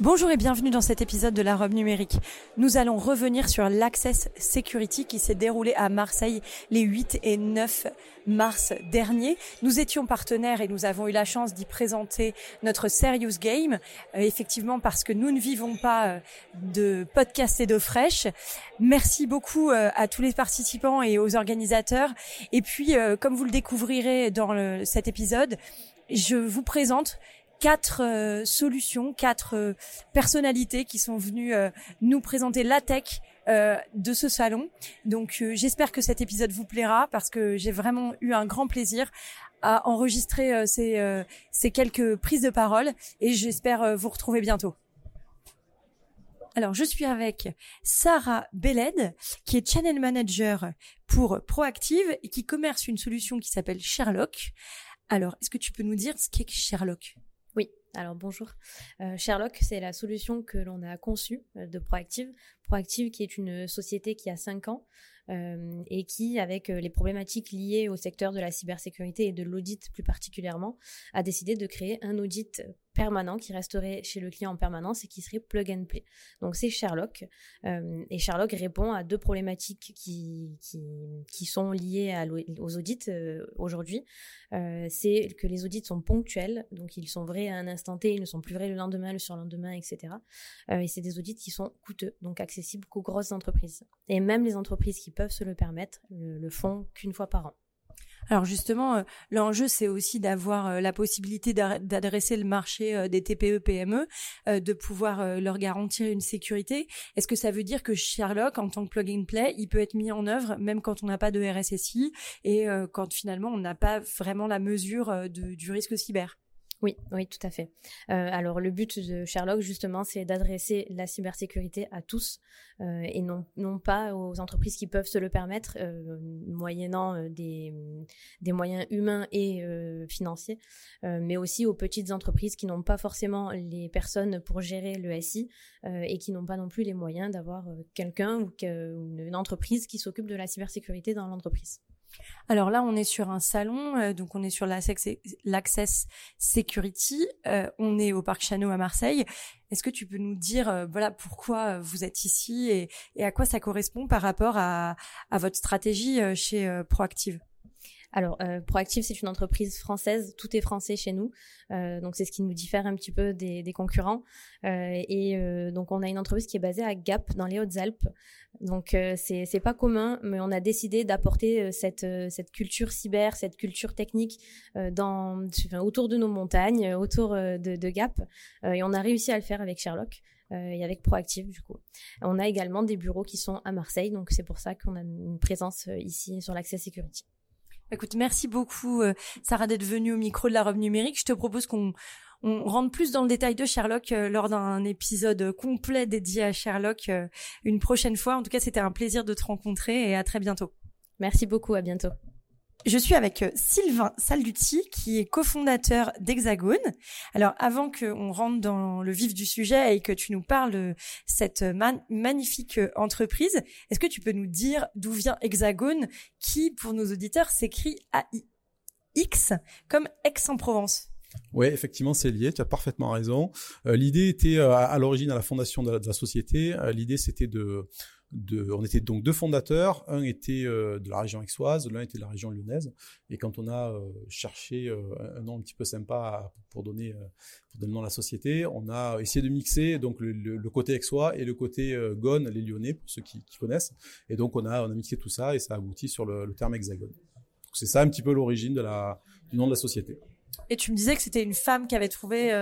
Bonjour et bienvenue dans cet épisode de la robe numérique. Nous allons revenir sur l'Access Security qui s'est déroulé à Marseille les 8 et 9 mars dernier. Nous étions partenaires et nous avons eu la chance d'y présenter notre Serious Game, euh, effectivement parce que nous ne vivons pas euh, de podcast et d'eau fraîche. Merci beaucoup euh, à tous les participants et aux organisateurs. Et puis, comme vous le découvrirez dans cet épisode, je vous présente quatre euh, solutions, quatre euh, personnalités qui sont venues euh, nous présenter la tech de ce salon. Donc j'espère que cet épisode vous plaira parce que j'ai vraiment eu un grand plaisir à enregistrer ces, ces quelques prises de parole et j'espère vous retrouver bientôt. Alors, je suis avec Sarah Belled, qui est Channel Manager pour Proactive et qui commerce une solution qui s'appelle Sherlock. Alors, est-ce que tu peux nous dire ce qu'est Sherlock? Alors bonjour. Euh, Sherlock, c'est la solution que l'on a conçue euh, de Proactive. Proactive qui est une société qui a 5 ans euh, et qui, avec les problématiques liées au secteur de la cybersécurité et de l'audit plus particulièrement, a décidé de créer un audit permanent qui resterait chez le client en permanence et qui serait plug and play. Donc c'est Sherlock. Euh, et Sherlock répond à deux problématiques qui, qui, sont liées aux audits euh, aujourd'hui. Euh, c'est que les audits sont ponctuels, donc ils sont vrais à un instant T, ils ne sont plus vrais le lendemain, le surlendemain, etc. et c'est des audits qui sont coûteux, donc accessibles qu'aux grosses entreprises. Et même les entreprises qui peuvent se le permettre le font qu'une fois par an. Alors justement, euh, l'enjeu, c'est aussi d'avoir euh, la possibilité d'adresser le marché euh, des TPE, PME, de pouvoir leur garantir une sécurité. Est-ce que ça veut dire que Sherlock, en tant que plug and play, il peut être mis en œuvre même quand on n'a pas de RSSI et quand finalement on n'a pas vraiment la mesure du risque cyber? Oui, oui, tout à fait. Euh, alors le but de Sherlock justement, c'est d'adresser la cybersécurité à tous euh, et non, non pas aux entreprises qui peuvent se le permettre, euh, moyennant des, des moyens humains et financiers, mais aussi aux petites entreprises qui n'ont pas forcément les personnes pour gérer le SI et qui n'ont pas non plus les moyens d'avoir quelqu'un ou une entreprise qui s'occupe de la cybersécurité dans l'entreprise. Alors là, on est sur un salon, euh, donc on est sur l'Access Security, euh, on est au Parc Chano à Marseille. Est-ce que tu peux nous dire, euh, voilà, pourquoi vous êtes ici et, à quoi ça correspond par rapport à votre stratégie chez Proactive? Alors, euh, Proactive, c'est une entreprise française, tout est français chez nous, euh, donc c'est ce qui nous diffère un petit peu des, concurrents. Euh, et euh, donc, on a une entreprise qui est basée à Gap, dans les Hautes-Alpes. Donc, c'est c'est pas commun, mais on a décidé d'apporter cette cette culture cyber, cette culture technique dans autour de nos montagnes, autour de, de Gap, et on a réussi à le faire avec Sherlock. et avec Proactive du coup. On a également des bureaux qui sont à Marseille, donc c'est pour ça qu'on a une présence ici sur l'Access Security. Écoute, merci beaucoup euh, Sarah d'être venue au micro de la robe numérique. Je te propose qu'on on rentre plus dans le détail de Sherlock euh, lors d'un épisode complet dédié à Sherlock euh, une prochaine fois. En tout cas, c'était un plaisir de te rencontrer et à très bientôt. Merci beaucoup, à bientôt. Je suis avec euh, Sylvain Salduti, qui est cofondateur d'Hexagone. Alors, avant qu'on rentre dans le vif du sujet et que tu nous parles de cette magnifique euh, entreprise, est-ce que tu peux nous dire d'où vient Hexagone, qui, pour nos auditeurs, s'écrit A-I-X, comme Aix-en-Provence? Oui, effectivement, c'est lié. Tu as parfaitement raison. Euh, l'idée était à, l'origine à la fondation de la société. l'idée, c'était de on était donc deux fondateurs. Un était euh, de la région aixoise, l'un était de la région lyonnaise. Et quand on a euh, cherché euh, un nom un petit peu sympa pour donner, pour donner le nom à la société, on a essayé de mixer donc le, côté aixois et le côté Gone, les Lyonnais, pour ceux qui, connaissent. Et donc on a, on a mixé tout ça et ça aboutit sur le, terme hexagone. C'est ça un petit peu l'origine de la, du nom de la société. Et tu me disais que c'était une femme qui avait trouvé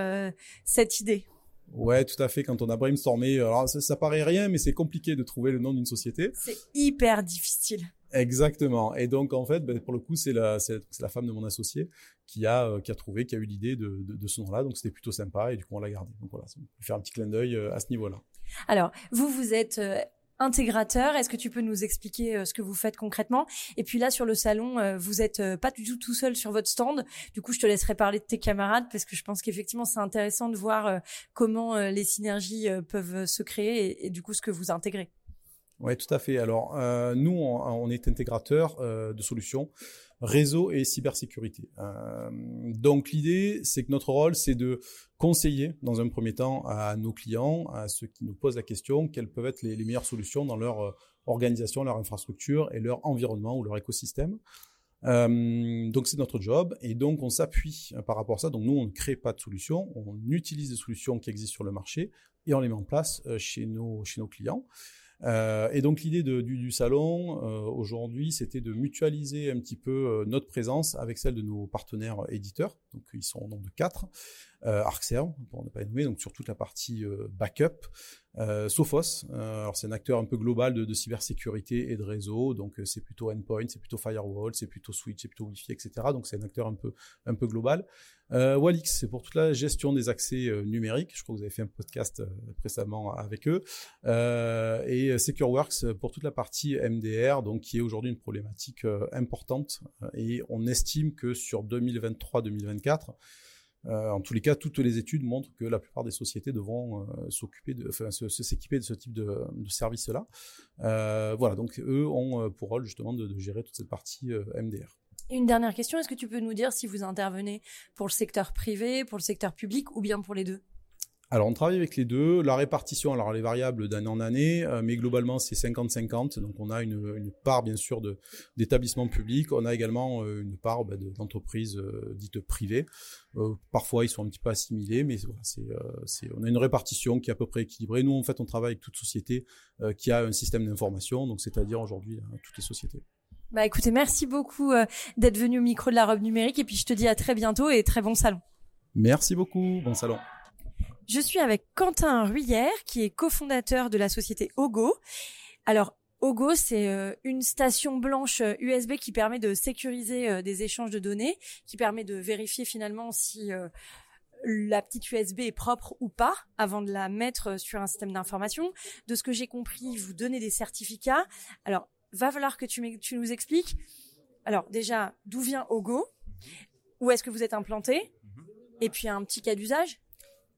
cette idée. Ouais, tout à fait. Quand on a brainstormé, alors ça, ça paraît rien, mais c'est compliqué de trouver le nom d'une société. C'est hyper difficile. Exactement. Et donc en fait, ben, pour le coup, c'est la, femme de mon associé qui a, euh, qui a trouvé, qui a eu l'idée de, de, de ce nom-là. Donc c'était plutôt sympa et du coup on l'a gardé. Donc voilà, on peut faire un petit clin d'œil euh, à ce niveau-là. Alors, vous, vous êtes intégrateur. Est-ce que tu peux nous expliquer ce que vous faites concrètement? Et puis là, sur le salon, vous êtes pas du tout tout seul sur votre stand. Du coup, je te laisserai parler de tes camarades parce que je pense qu'effectivement, c'est intéressant de voir comment les synergies peuvent se créer et, du coup, ce que vous intégrez. Oui, tout à fait. Alors, nous, on, est intégrateur de solutions réseau et cybersécurité. Euh, donc l'idée, c'est que notre rôle, c'est de conseiller dans un premier temps à nos clients, à ceux qui nous posent la question, quelles peuvent être les, meilleures solutions dans leur euh, organisation, leur infrastructure et leur environnement ou leur écosystème. Euh, donc c'est notre job et donc on s'appuie par rapport à ça. Donc nous on ne crée pas de solutions, on utilise des solutions qui existent sur le marché et on les met en place chez nos clients. Euh, et donc l'idée du, du, salon euh, aujourd'hui, c'était de mutualiser un petit peu euh, notre présence avec celle de nos partenaires éditeurs. Donc ils sont au nombre de quatre. Euh, Arcserve, pour ne pas les nommer, donc sur toute la partie backup. Sophos, alors c'est un acteur un peu global de, de cybersécurité et de réseau. Donc c'est plutôt endpoint, c'est plutôt firewall, c'est plutôt switch, c'est plutôt wifi, etc. Donc c'est un acteur un peu un peu global. Euh, Walix, c'est pour toute la gestion des accès euh, numériques. Je crois que vous avez fait un podcast euh, précédemment avec eux. Euh, et SecureWorks pour toute la partie MDR, donc qui est aujourd'hui une problématique importante. Et on estime que sur 2023-2024, en tous les cas, toutes les études montrent que la plupart des sociétés devront s'occuper de, s'équiper de ce type de, service-là. voilà, donc eux ont pour rôle justement de gérer toute cette partie MDR. Une dernière question, est-ce que tu peux nous dire si vous intervenez pour le secteur privé, pour le secteur public ou bien pour les deux? Alors, on travaille avec les deux. La répartition, alors elle est variable d'année en année, euh, mais globalement, c'est 50-50. Donc, on a une, part, bien sûr, d'établissements publics. On a également euh, une part bah, d'entreprises euh, dites privées. parfois, ils sont un petit peu assimilés, mais voilà, c'est, on a une répartition qui est à peu près équilibrée. Nous, en fait, on travaille avec toute société qui a un système d'information, donc c'est-à-dire aujourd'hui toutes les sociétés. Bah écoutez, merci beaucoup d'être venu au micro de la robe numérique et puis je te dis à très bientôt et très bon salon. Merci beaucoup, bon salon. Je suis avec Quentin Ruyère qui est cofondateur de la société Ogo. Alors Ogo, c'est euh, une station blanche USB euh, qui permet de sécuriser des échanges de données, qui permet de vérifier finalement si la petite USB est propre ou pas avant de la mettre sur un système d'information. De ce que j'ai compris, vous donnez des certificats. Alors, va falloir que tu, nous expliques. Alors déjà, d'où vient Ogo? Où est-ce que vous êtes implanté? Et puis un petit cas d'usage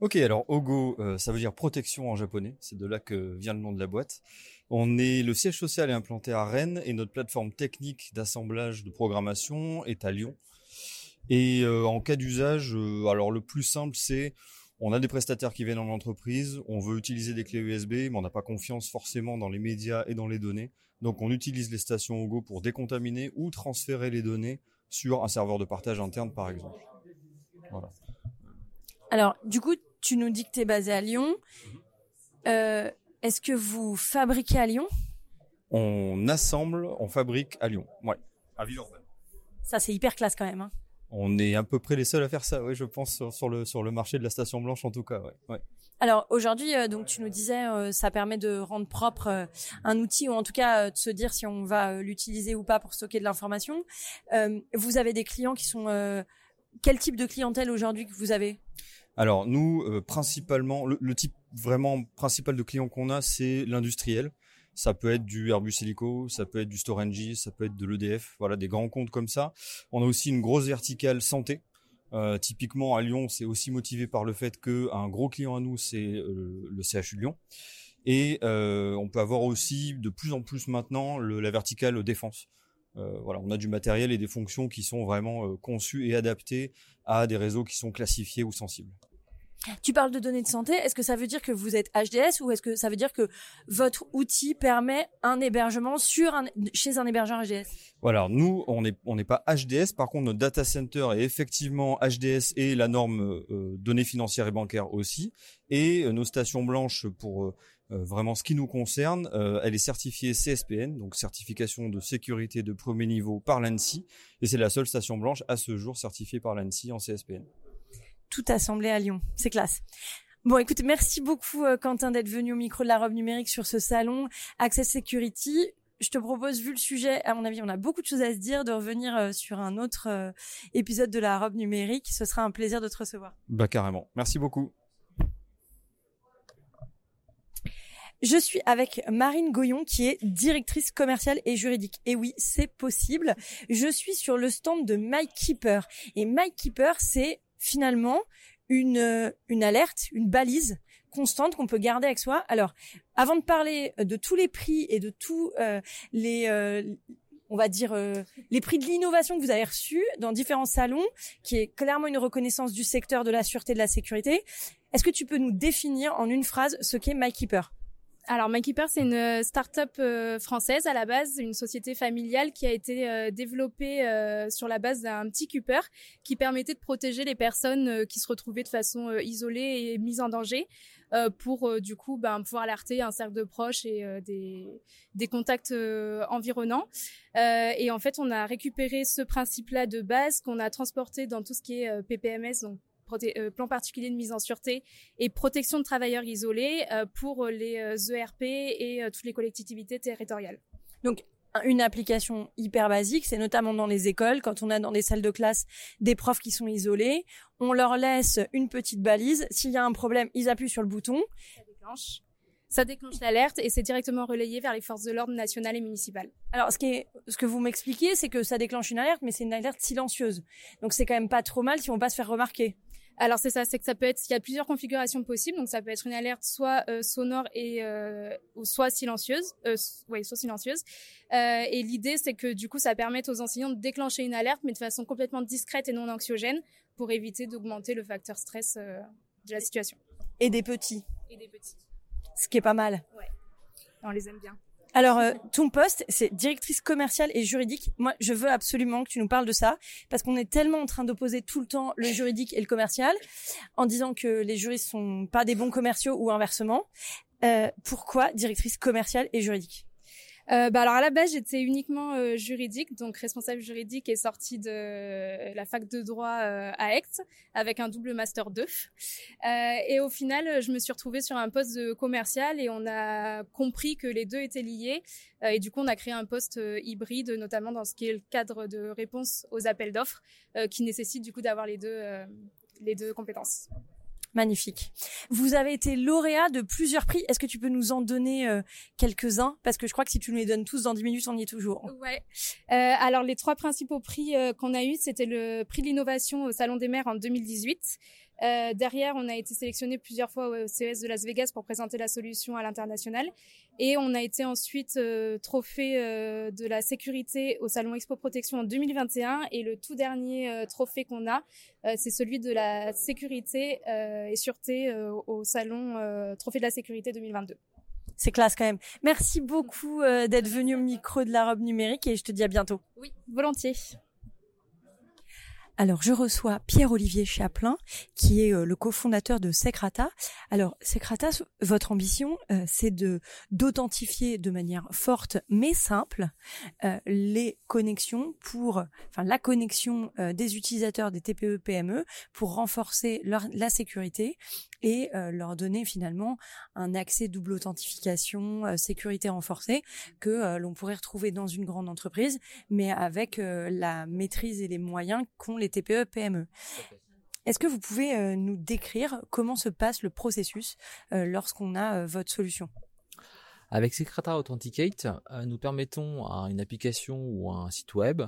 Ok, alors Ogo, euh, ça veut dire protection en japonais. C'est de là que vient le nom de la boîte. On est le siège social est implanté à Rennes et notre plateforme technique d'assemblage de programmation est à Lyon. Et euh, en cas d'usage, euh, alors le plus simple c'est on a des prestataires qui viennent en entreprise, on veut utiliser des clés USB, mais on n'a pas confiance forcément dans les médias et dans les données. Donc on utilise les stations Ogo pour décontaminer ou transférer les données sur un serveur de partage interne par exemple. Alors du coup, tu nous dis que tu es basé à Lyon. Euh, est-ce que vous fabriquez à Lyon? On assemble, on fabrique à Lyon, ouais, à Villeurbanne. Ça c'est hyper classe quand même. Hein. On est à peu près les seuls à faire ça, oui, je pense sur, le sur le marché de la station blanche en tout cas, ouais. Alors aujourd'hui, euh, donc tu nous disais, euh, ça permet de rendre propre euh, un outil ou en tout cas de se dire si on va l'utiliser ou pas pour stocker de l'information. vous avez des clients qui sont quel type de clientèle aujourd'hui que vous avez? Alors nous, principalement, le, type vraiment principal de clients qu'on a, c'est l'industriel. Ça peut être du Airbus Helico, ça peut être du Storengy, ça peut être de l'EDF, voilà des grands comptes comme ça. On a aussi une grosse verticale santé euh, typiquement à Lyon, c'est aussi motivé par le fait qu'un gros client à nous, c'est euh, le CHU Lyon. Et euh, on peut avoir aussi de plus en plus maintenant le, la verticale défense. voilà, on a du matériel et des fonctions qui sont vraiment conçues et adaptées à des réseaux qui sont classifiés ou sensibles. Tu parles de données de santé. Est-ce que ça veut dire que vous êtes HDS ou est-ce que ça veut dire que votre outil permet un hébergement sur un, chez un hébergeur HDS Voilà, nous, on n'est on n'est pas HDS. Par contre, notre data center est effectivement HDS et la norme euh, données financières et bancaires aussi. Et euh, nos stations blanches pour euh, vraiment ce qui nous concerne, elle est certifiée CSPN, donc certification de sécurité de premier niveau par l'ANSI. Et c'est la seule station blanche à ce jour certifiée par l'ANSI en CSPN tout assemblé à Lyon. C'est classe. Bon, écoute, merci beaucoup euh, Quentin d'être venu au micro de la robe numérique sur ce salon Access Security. Je te propose, vu le sujet, à mon avis, on a beaucoup de choses à se dire, de revenir euh, sur un autre euh, épisode de la robe numérique. Ce sera un plaisir de te recevoir. Bah carrément. Merci beaucoup. Je suis avec Marine Goyon qui est directrice commerciale et juridique. Et oui, c'est possible. Je suis sur le stand de MyKeeper. Et MyKeeper, c'est finalement une, une alerte, une balise constante qu'on peut garder avec soi. Alors, avant de parler de tous les prix et de tous euh, les, euh, on va dire, euh, les prix de l'innovation que vous avez reçus dans différents salons, qui est clairement une reconnaissance du secteur de la sûreté et de la sécurité, est-ce que tu peux nous définir en une phrase ce qu'est MyKeeper alors, MyKeeper, c'est une start-up française à la base, une société familiale qui a été développée sur la base d'un petit keeper qui permettait de protéger les personnes qui se retrouvaient de façon isolée et mises en danger. Euh, pour euh, du coup ben, pouvoir alerter un cercle de proches et euh, des, des contacts environnants. et en fait, on a récupéré ce principe-là de base qu'on a transporté dans tout ce qui est PPMS, donc plan particulier de mise en sûreté et protection de travailleurs isolés pour les ERP et toutes les collectivités territoriales. Donc une application hyper basique, c'est notamment dans les écoles, quand on a dans des salles de classe des profs qui sont isolés, on leur laisse une petite balise, s'il y a un problème, ils appuient sur le bouton. Ça déclenche. Ça déclenche l'alerte et c'est directement relayé vers les forces de l'ordre nationales et municipales. Alors, ce, qui est, ce que vous m'expliquez, c'est que ça déclenche une alerte, mais c'est une alerte silencieuse. Donc, c'est quand même pas trop mal si on pas se faire remarquer. Alors c'est ça, c'est que ça peut être, il y a plusieurs configurations possibles, donc ça peut être une alerte soit euh, sonore et euh, ou soit silencieuse, euh, oui, soit silencieuse. Et l'idée c'est que du coup ça permet aux enseignants de déclencher une alerte, mais de façon complètement discrète et non anxiogène, pour éviter d'augmenter le facteur stress de la situation. Et des petits. Et des petits. Ce qui est pas mal. Ouais. On les aime bien. Alors, euh, ton poste, c'est directrice commerciale et juridique. Moi, je veux absolument que tu nous parles de ça, parce qu'on est tellement en train d'opposer tout le temps le juridique et le commercial, en disant que les juristes sont pas des bons commerciaux ou inversement. Euh, pourquoi directrice commerciale et juridique? Euh, bah alors à la base j'étais uniquement euh, juridique, donc responsable juridique et sortie de la fac de droit euh, à Aix avec un double master 2. et au final je me suis retrouvée sur un poste commercial et on a compris que les deux étaient liés et du coup on a créé un poste hybride notamment dans ce qui est le cadre de réponse aux appels d'offres qui nécessite du coup d'avoir les deux les deux compétences. Magnifique. Vous avez été lauréat de plusieurs prix. Est-ce que tu peux nous en donner euh, quelques-uns? Parce que je crois que si tu nous les donnes tous dans 10 minutes, on y est toujours. Ouais. Euh, alors les trois principaux prix euh, qu'on a eus, c'était le prix de l'innovation au Salon des Mers en 2018, euh, derrière, on a été sélectionné plusieurs fois au CES de Las Vegas pour présenter la solution à l'international. Et on a été ensuite euh, trophée euh, de la sécurité au Salon Expo Protection en 2021. Et le tout dernier euh, trophée qu'on a, c'est celui de la sécurité et sûreté au Salon Trophée de la sécurité 2022. C'est classe quand même. Merci beaucoup d'être venu au micro de la robe numérique et je te dis à bientôt. Oui, volontiers. Alors, je reçois Pierre-Olivier Chaplin, qui est euh, le cofondateur de Secrata. Alors, Secrata, votre ambition, euh, c'est de d'authentifier de manière forte mais simple euh, les connexions pour, enfin, la connexion des utilisateurs des TPE-PME e pour renforcer leur, la sécurité et leur donner finalement un accès double authentification, sécurité renforcée que l'on pourrait retrouver dans une grande entreprise, mais avec la maîtrise et les moyens qu'ont les TPE, PME. Est-ce que vous pouvez euh, nous décrire comment se passe le processus euh, lorsqu'on a euh, votre solution? Avec Secreta Authenticate, nous permettons à une application ou à un site web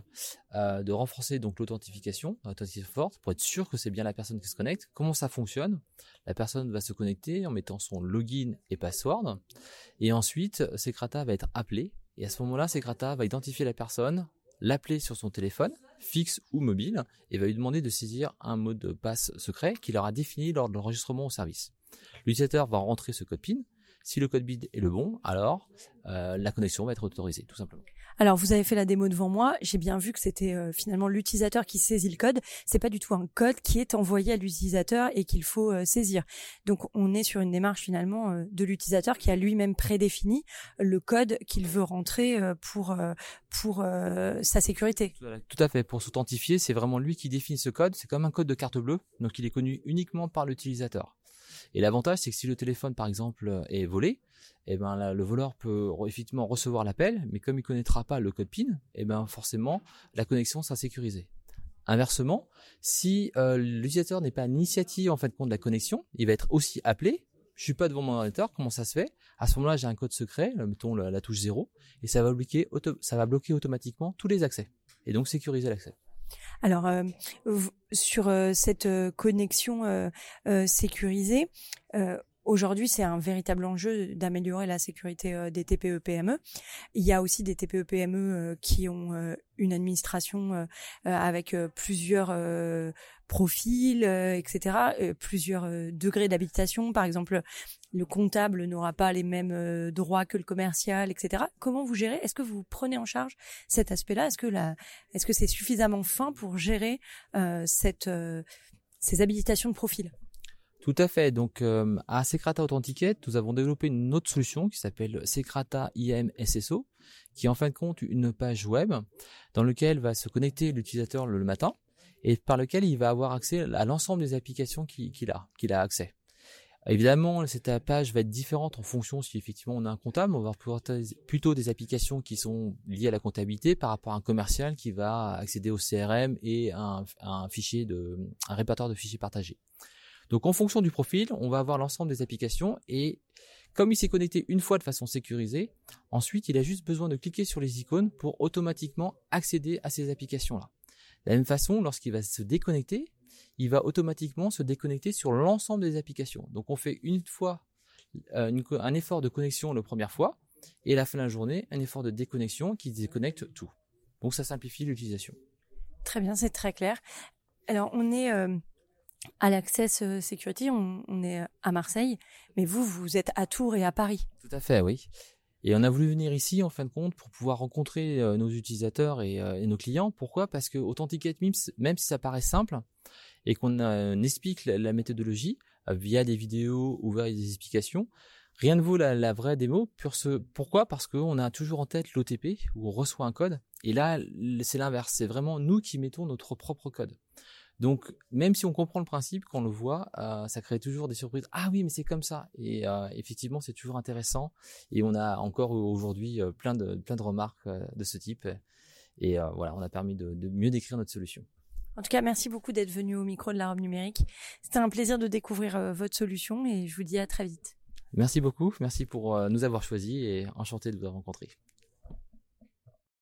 de renforcer donc l'authentification, l'authentification forte, pour être sûr que c'est bien la personne qui se connecte. Comment ça fonctionne? La personne va se connecter en mettant son login et password, et ensuite Secreta va être appelé, et à ce moment-là, Secreta va identifier la personne, l'appeler sur son téléphone, fixe ou mobile, et va lui demander de saisir un mot de passe secret qu'il aura défini lors de l'enregistrement au service. L'utilisateur va rentrer ce code PIN. Si le code BID est le bon, alors euh, la connexion va être autorisée, tout simplement. Alors vous avez fait la démo devant moi, j'ai bien vu que c'était euh, finalement l'utilisateur qui saisit le code. C'est pas du tout un code qui est envoyé à l'utilisateur et qu'il faut euh, saisir. Donc on est sur une démarche finalement euh, de l'utilisateur qui a lui-même prédéfini le code qu'il veut rentrer pour pour sa sécurité. Tout à fait. Pour s'authentifier, c'est vraiment lui qui définit ce code. C'est comme un code de carte bleue, donc il est connu uniquement par l'utilisateur. Et l'avantage, c'est que si le téléphone, par exemple, est volé, eh ben le voleur peut effectivement recevoir l'appel, mais comme il connaîtra pas le code PIN, eh ben forcément la connexion sera sécurisée. Inversement, si euh, l'utilisateur n'est pas initiative en fait compte de la connexion, il va être aussi appelé Je suis pas devant mon ordinateur. Comment ça se fait? À ce moment-là, j'ai un code secret, mettons la, touche 0, et ça va bloquer automatiquement tous les accès. Et donc sécuriser l'accès. Alors euh, sur euh, cette euh, connexion sécurisée, Aujourd'hui, c'est un véritable enjeu d'améliorer la sécurité des TPE-PME. E. Il y a aussi des TPE-PME e, qui ont une administration avec plusieurs profils, etc., plusieurs degrés d'habitation. Par exemple, le comptable n'aura pas les mêmes droits que le commercial, etc. Comment vous gérez? Est-ce que vous prenez en charge cet aspect-là? Est-ce que est-ce que c'est suffisamment fin pour gérer ces habilitations de profil? Tout à fait. Donc, euh, à Secrata Authenticate, nous avons développé une autre solution qui s'appelle Secrata IM SSO, qui est en fin de compte une page web dans laquelle va se connecter l'utilisateur le matin et par lequel il va avoir accès à l'ensemble des applications qu'il a, qu'il a accès. Évidemment, cette page va être différente en fonction si effectivement on a un comptable. On va avoir plutôt des applications qui sont liées à la comptabilité par rapport à un commercial qui va accéder au CRM et à un, fichier de, un répertoire de fichiers partagés. Donc en fonction du profil, on va avoir l'ensemble des applications et comme il s'est connecté une fois de façon sécurisée, ensuite il a juste besoin de cliquer sur les icônes pour automatiquement accéder à ces applications-là. De la même façon, lorsqu'il va se déconnecter, il va automatiquement se déconnecter sur l'ensemble des applications. Donc on fait une fois euh, un effort de connexion la première fois et à la fin de la journée, un effort de déconnexion qui déconnecte tout. Donc ça simplifie l'utilisation. Très bien, c'est très clair. Alors on est euh, à l'Access euh, Security, on, est à Marseille, mais vous, vous êtes à Tours et à Paris. Tout à fait, oui. Et on a voulu venir ici, en fin de compte, pour pouvoir rencontrer euh, nos utilisateurs euh, et, nos clients. Pourquoi? Parce que Authenticate MIMS, même si ça paraît simple, et qu'on explique la, méthodologie via des vidéos ou via des explications, rien ne vaut la, vraie démo. pourquoi? Parce qu'on a toujours en tête l'OTP, où on reçoit un code. Et là, c'est l'inverse. C'est vraiment nous qui mettons notre propre code. Donc, même si on comprend le principe, quand on le voit, euh, ça crée toujours des surprises. Ah oui, mais c'est comme ça. Et euh, effectivement, c'est toujours intéressant. Et on a encore aujourd'hui euh, plein de plein de remarques de ce type. Et voilà, on a permis de, mieux décrire notre solution. En tout cas, merci beaucoup d'être venu au micro de la robe numérique. C'était un plaisir de découvrir votre solution et je vous dis à très vite. Merci beaucoup. Merci pour nous avoir choisis et enchanté de vous rencontrer.